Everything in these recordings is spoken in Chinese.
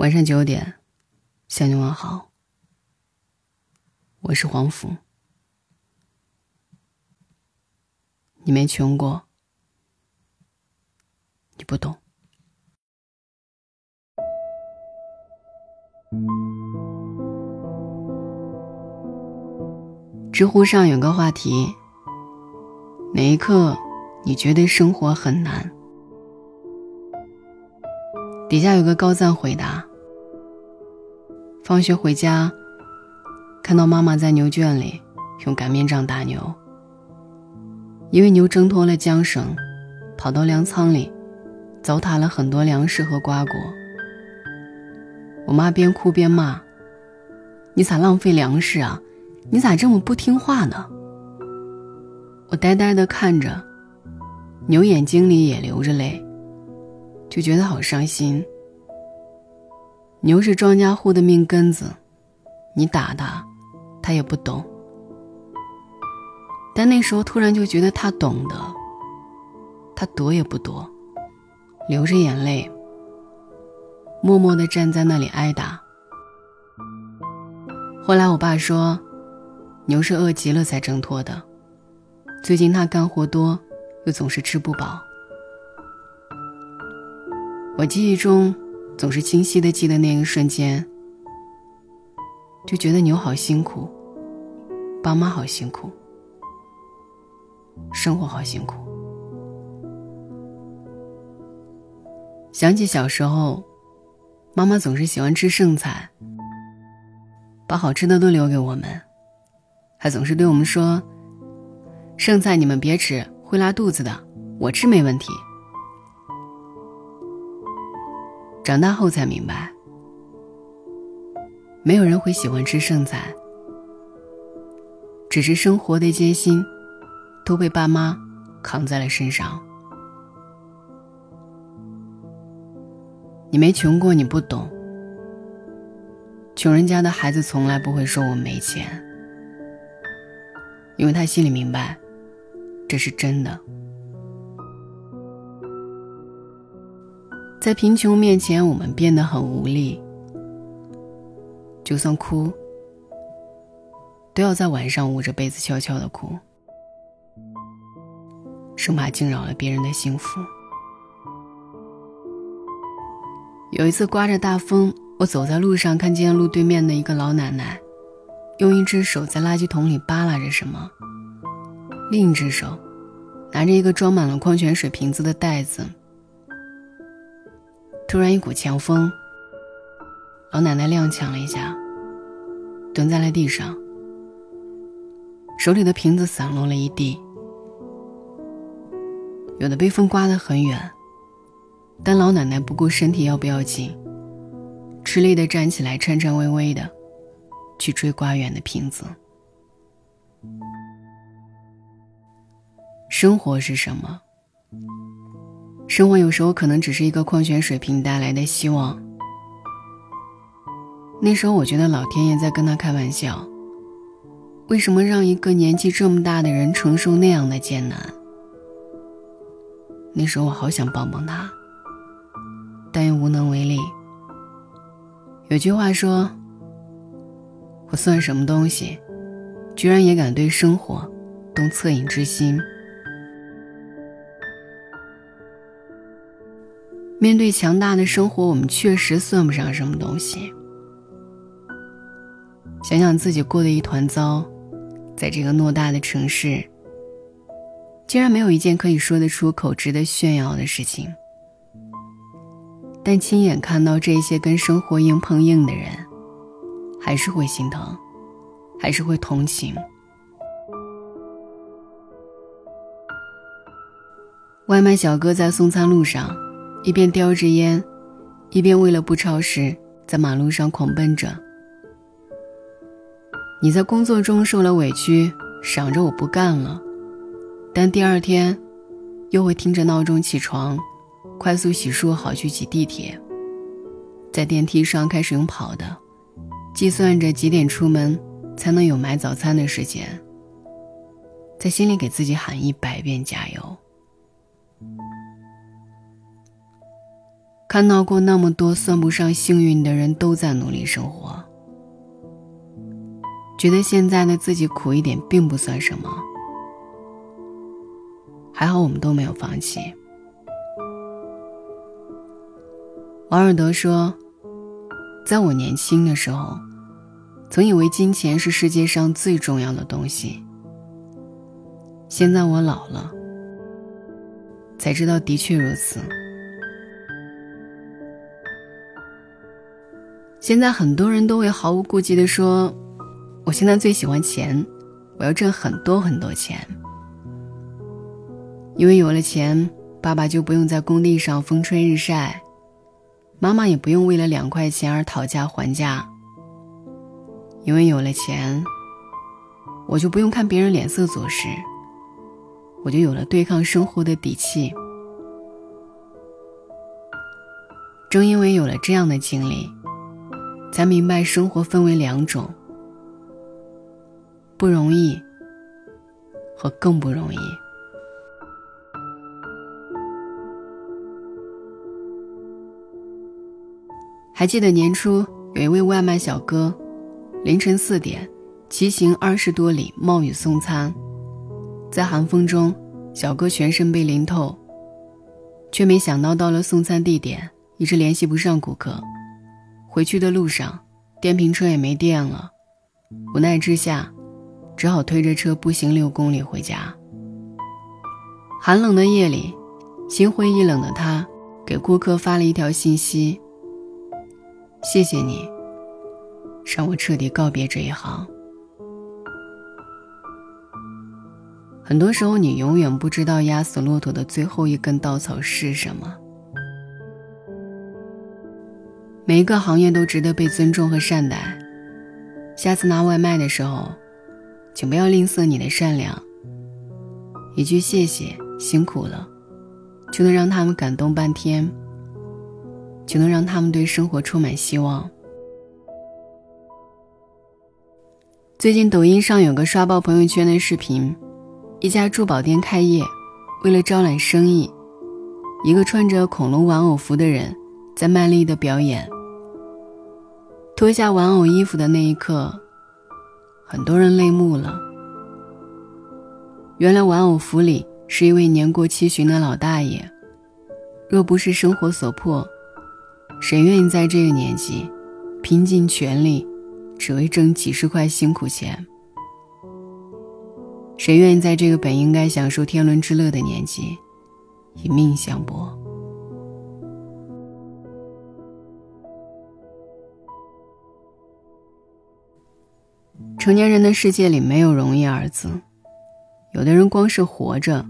晚上九点，向你问好。我是黄甫，你没穷过，你不懂。知乎上有个话题：哪一刻你觉得生活很难？底下有个高赞回答：放学回家，看到妈妈在牛圈里用擀面杖打牛，因为牛挣脱了缰绳，跑到粮仓里，糟蹋了很多粮食和瓜果。我妈边哭边骂：“你咋浪费粮食啊？”你咋这么不听话呢？我呆呆的看着，牛眼睛里也流着泪，就觉得好伤心。牛是庄稼户的命根子，你打他，他也不懂。但那时候突然就觉得他懂得，他躲也不躲，流着眼泪，默默的站在那里挨打。后来我爸说。牛是饿极了才挣脱的。最近他干活多，又总是吃不饱。我记忆中总是清晰的记得那一瞬间，就觉得牛好辛苦，爸妈好辛苦，生活好辛苦。想起小时候，妈妈总是喜欢吃剩菜，把好吃的都留给我们。还总是对我们说：“剩菜你们别吃，会拉肚子的。我吃没问题。”长大后才明白，没有人会喜欢吃剩菜，只是生活的艰辛都被爸妈扛在了身上。你没穷过，你不懂。穷人家的孩子从来不会说我没钱。因为他心里明白，这是真的。在贫穷面前，我们变得很无力，就算哭，都要在晚上捂着被子悄悄的哭，生怕惊扰了别人的幸福。有一次刮着大风，我走在路上，看见路对面的一个老奶奶。用一只手在垃圾桶里扒拉着什么，另一只手拿着一个装满了矿泉水瓶子的袋子。突然一股强风，老奶奶踉跄了一下，蹲在了地上，手里的瓶子散落了一地，有的被风刮得很远，但老奶奶不顾身体要不要紧，吃力的站起来，颤颤巍巍的。去追刮远的瓶子。生活是什么？生活有时候可能只是一个矿泉水瓶带来的希望。那时候我觉得老天爷在跟他开玩笑。为什么让一个年纪这么大的人承受那样的艰难？那时候我好想帮帮他，但又无能为力。有句话说。我算什么东西，居然也敢对生活动恻隐之心？面对强大的生活，我们确实算不上什么东西。想想自己过得一团糟，在这个偌大的城市，竟然没有一件可以说得出口、值得炫耀的事情。但亲眼看到这些跟生活硬碰硬的人。还是会心疼，还是会同情。外卖小哥在送餐路上，一边叼着烟，一边为了不超时，在马路上狂奔着。你在工作中受了委屈，想着我不干了，但第二天，又会听着闹钟起床，快速洗漱好去挤地铁，在电梯上开始用跑的。计算着几点出门才能有买早餐的时间，在心里给自己喊一百遍加油。看到过那么多算不上幸运的人都在努力生活，觉得现在的自己苦一点并不算什么。还好我们都没有放弃。王尔德说：“在我年轻的时候，曾以为金钱是世界上最重要的东西。现在我老了，才知道的确如此。现在很多人都会毫无顾忌地说：‘我现在最喜欢钱，我要挣很多很多钱。’”因为有了钱，爸爸就不用在工地上风吹日晒，妈妈也不用为了两块钱而讨价还价。因为有了钱，我就不用看别人脸色做事，我就有了对抗生活的底气。正因为有了这样的经历，才明白生活分为两种：不容易和更不容易。还记得年初有一位外卖小哥，凌晨四点骑行二十多里冒雨送餐，在寒风中，小哥全身被淋透，却没想到到了送餐地点一直联系不上顾客，回去的路上电瓶车也没电了，无奈之下，只好推着车步行六公里回家。寒冷的夜里，心灰意冷的他给顾客发了一条信息。谢谢你，让我彻底告别这一行。很多时候，你永远不知道压死骆驼的最后一根稻草是什么。每一个行业都值得被尊重和善待。下次拿外卖的时候，请不要吝啬你的善良。一句谢谢，辛苦了，就能让他们感动半天。就能让他们对生活充满希望。最近抖音上有个刷爆朋友圈的视频，一家珠宝店开业，为了招揽生意，一个穿着恐龙玩偶服的人在卖力的表演。脱下玩偶衣服的那一刻，很多人泪目了。原来玩偶服里是一位年过七旬的老大爷，若不是生活所迫。谁愿意在这个年纪拼尽全力，只为挣几十块辛苦钱？谁愿意在这个本应该享受天伦之乐的年纪，以命相搏？成年人的世界里没有容易二字，有的人光是活着，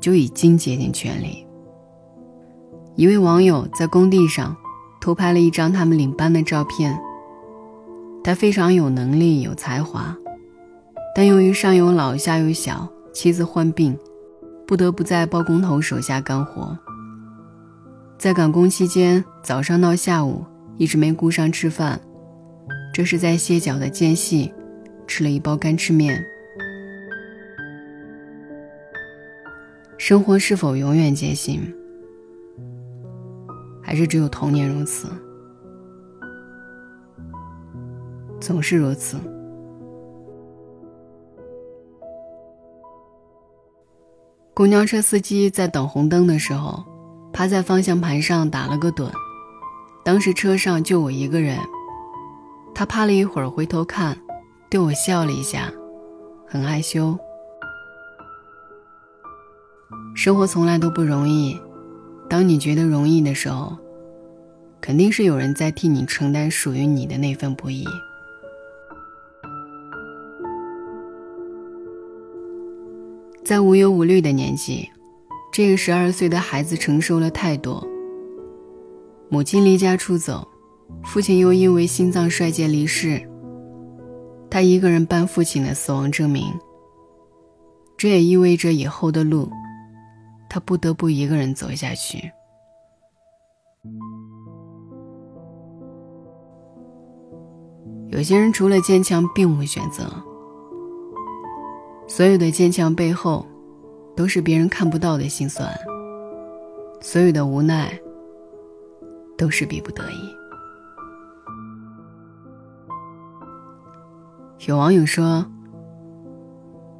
就已经竭尽全力。一位网友在工地上。偷拍了一张他们领班的照片。他非常有能力、有才华，但由于上有老下有小，妻子患病，不得不在包工头手下干活。在赶工期间，早上到下午一直没顾上吃饭，这是在歇脚的间隙，吃了一包干吃面。生活是否永远艰辛？还是只有童年如此，总是如此。公交车司机在等红灯的时候，趴在方向盘上打了个盹。当时车上就我一个人，他趴了一会儿，回头看，对我笑了一下，很害羞。生活从来都不容易。当你觉得容易的时候，肯定是有人在替你承担属于你的那份不易。在无忧无虑的年纪，这个十二岁的孩子承受了太多。母亲离家出走，父亲又因为心脏衰竭离世，他一个人办父亲的死亡证明。这也意味着以后的路。他不得不一个人走下去。有些人除了坚强，并无选择。所有的坚强背后，都是别人看不到的心酸；所有的无奈，都是逼不得已。有网友说：“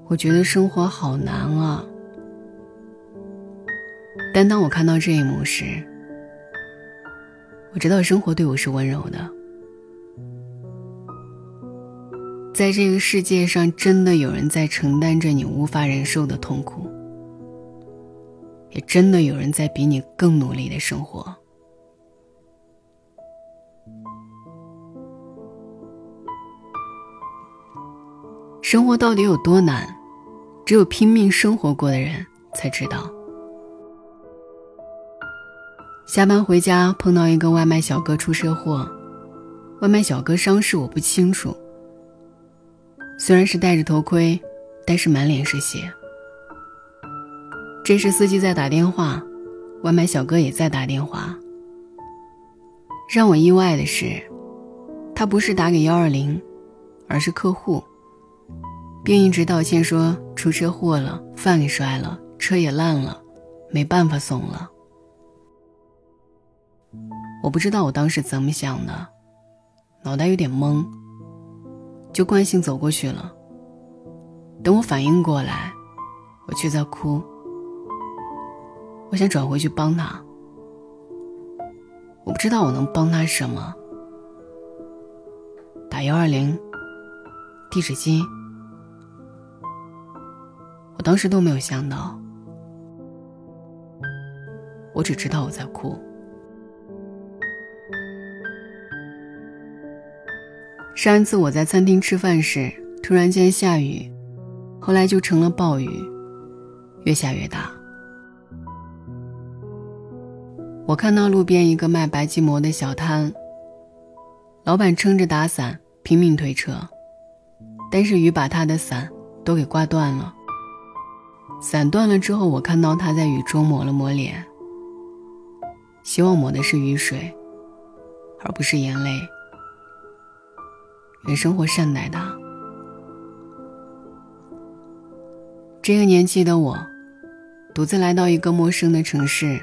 我觉得生活好难啊。”但当我看到这一幕时，我知道生活对我是温柔的。在这个世界上，真的有人在承担着你无法忍受的痛苦，也真的有人在比你更努力的生活。生活到底有多难，只有拼命生活过的人才知道。下班回家碰到一个外卖小哥出车祸，外卖小哥伤势我不清楚。虽然是戴着头盔，但是满脸是血。这时司机在打电话，外卖小哥也在打电话。让我意外的是，他不是打给幺二零，而是客户，并一直道歉说出车祸了，饭给摔了，车也烂了，没办法送了。我不知道我当时怎么想的，脑袋有点懵。就惯性走过去了。等我反应过来，我却在哭。我想转回去帮他，我不知道我能帮他什么。打幺二零，递纸巾，我当时都没有想到，我只知道我在哭。上一次我在餐厅吃饭时，突然间下雨，后来就成了暴雨，越下越大。我看到路边一个卖白吉馍的小摊，老板撑着打伞拼命推车，但是雨把他的伞都给刮断了。伞断了之后，我看到他在雨中抹了抹脸，希望抹的是雨水，而不是眼泪。愿生活善待他。这个年纪的我，独自来到一个陌生的城市，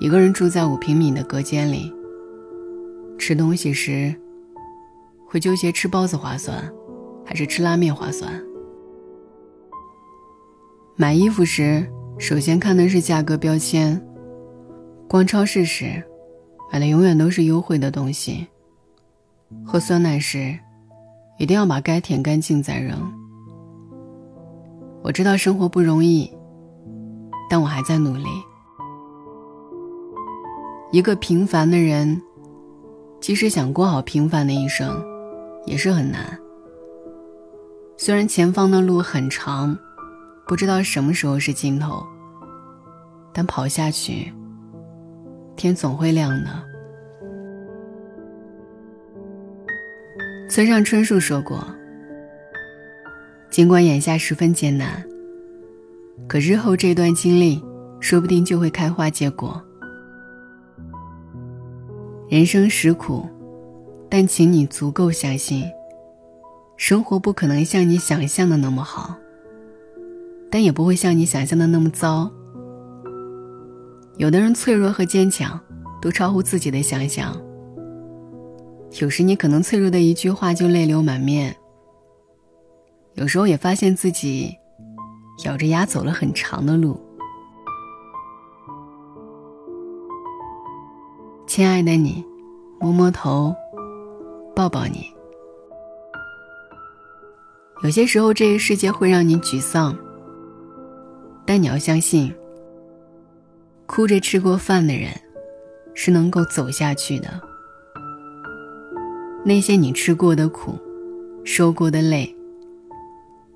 一个人住在五平米的隔间里。吃东西时，会纠结吃包子划算，还是吃拉面划算。买衣服时，首先看的是价格标签。逛超市时，买的永远都是优惠的东西。喝酸奶时，一定要把该舔干净再扔。我知道生活不容易，但我还在努力。一个平凡的人，即使想过好平凡的一生，也是很难。虽然前方的路很长，不知道什么时候是尽头，但跑下去，天总会亮的。村上春树说过：“尽管眼下十分艰难，可日后这段经历说不定就会开花结果。人生实苦，但请你足够相信，生活不可能像你想象的那么好，但也不会像你想象的那么糟。有的人脆弱和坚强，都超乎自己的想象。”有时你可能脆弱的一句话就泪流满面。有时候也发现自己咬着牙走了很长的路。亲爱的你，摸摸头，抱抱你。有些时候这个世界会让你沮丧，但你要相信，哭着吃过饭的人是能够走下去的。那些你吃过的苦，受过的累，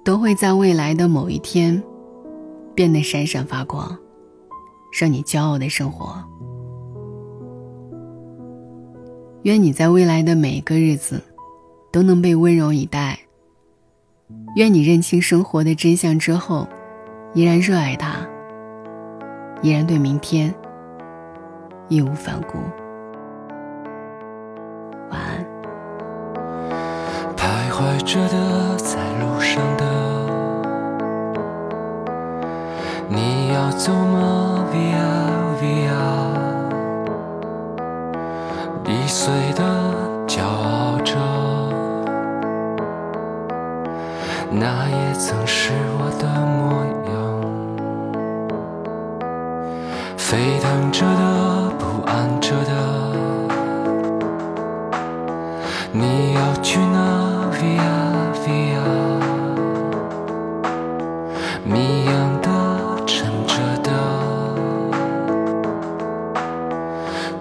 都会在未来的某一天，变得闪闪发光，让你骄傲的生活。愿你在未来的每一个日子，都能被温柔以待。愿你认清生活的真相之后，依然热爱他，依然对明天义无反顾。晚安。徘徊着的，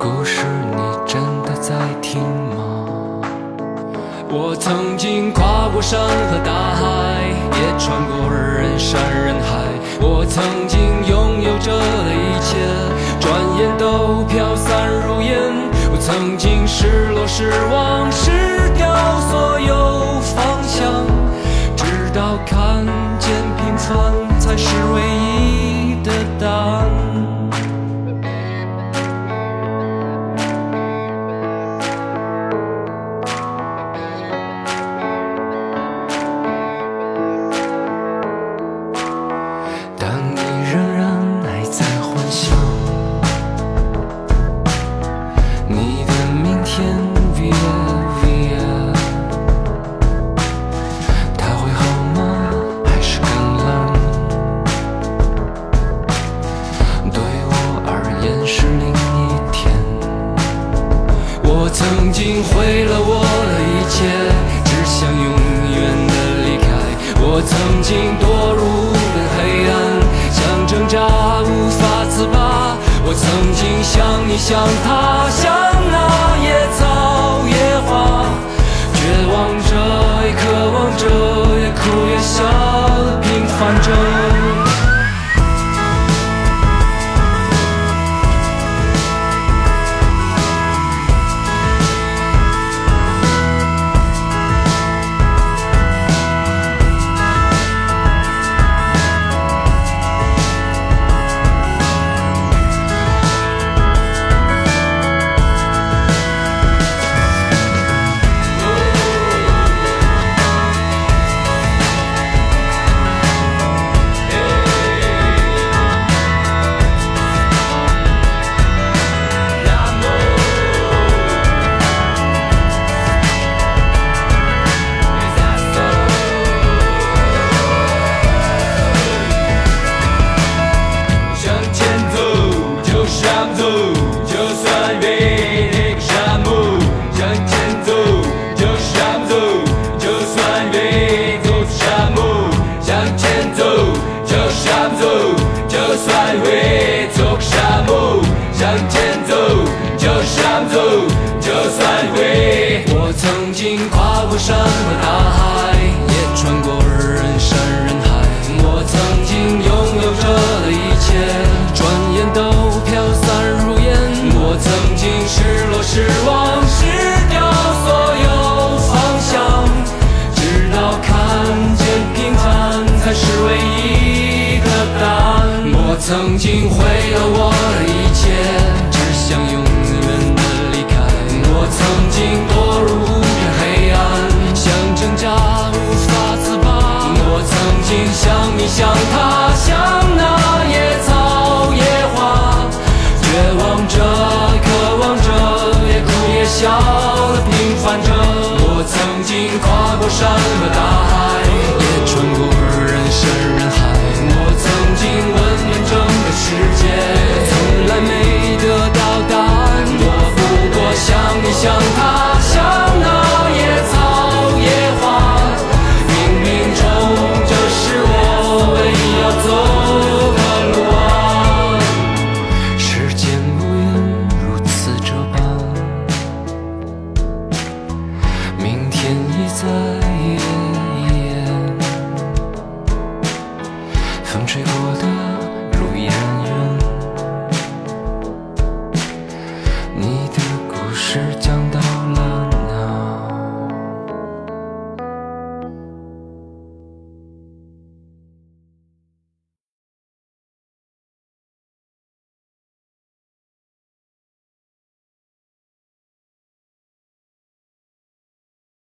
故事你真的在听吗？我曾经跨过山和大海，也穿过人山人海。我曾经拥有着的一切，转眼都飘散如烟。我曾经失落失望失掉所有方向，直到看见平凡才是唯一。曾经像你像他像那野草野花绝望着也渴望着也哭也笑平凡着。曾经毁了我的。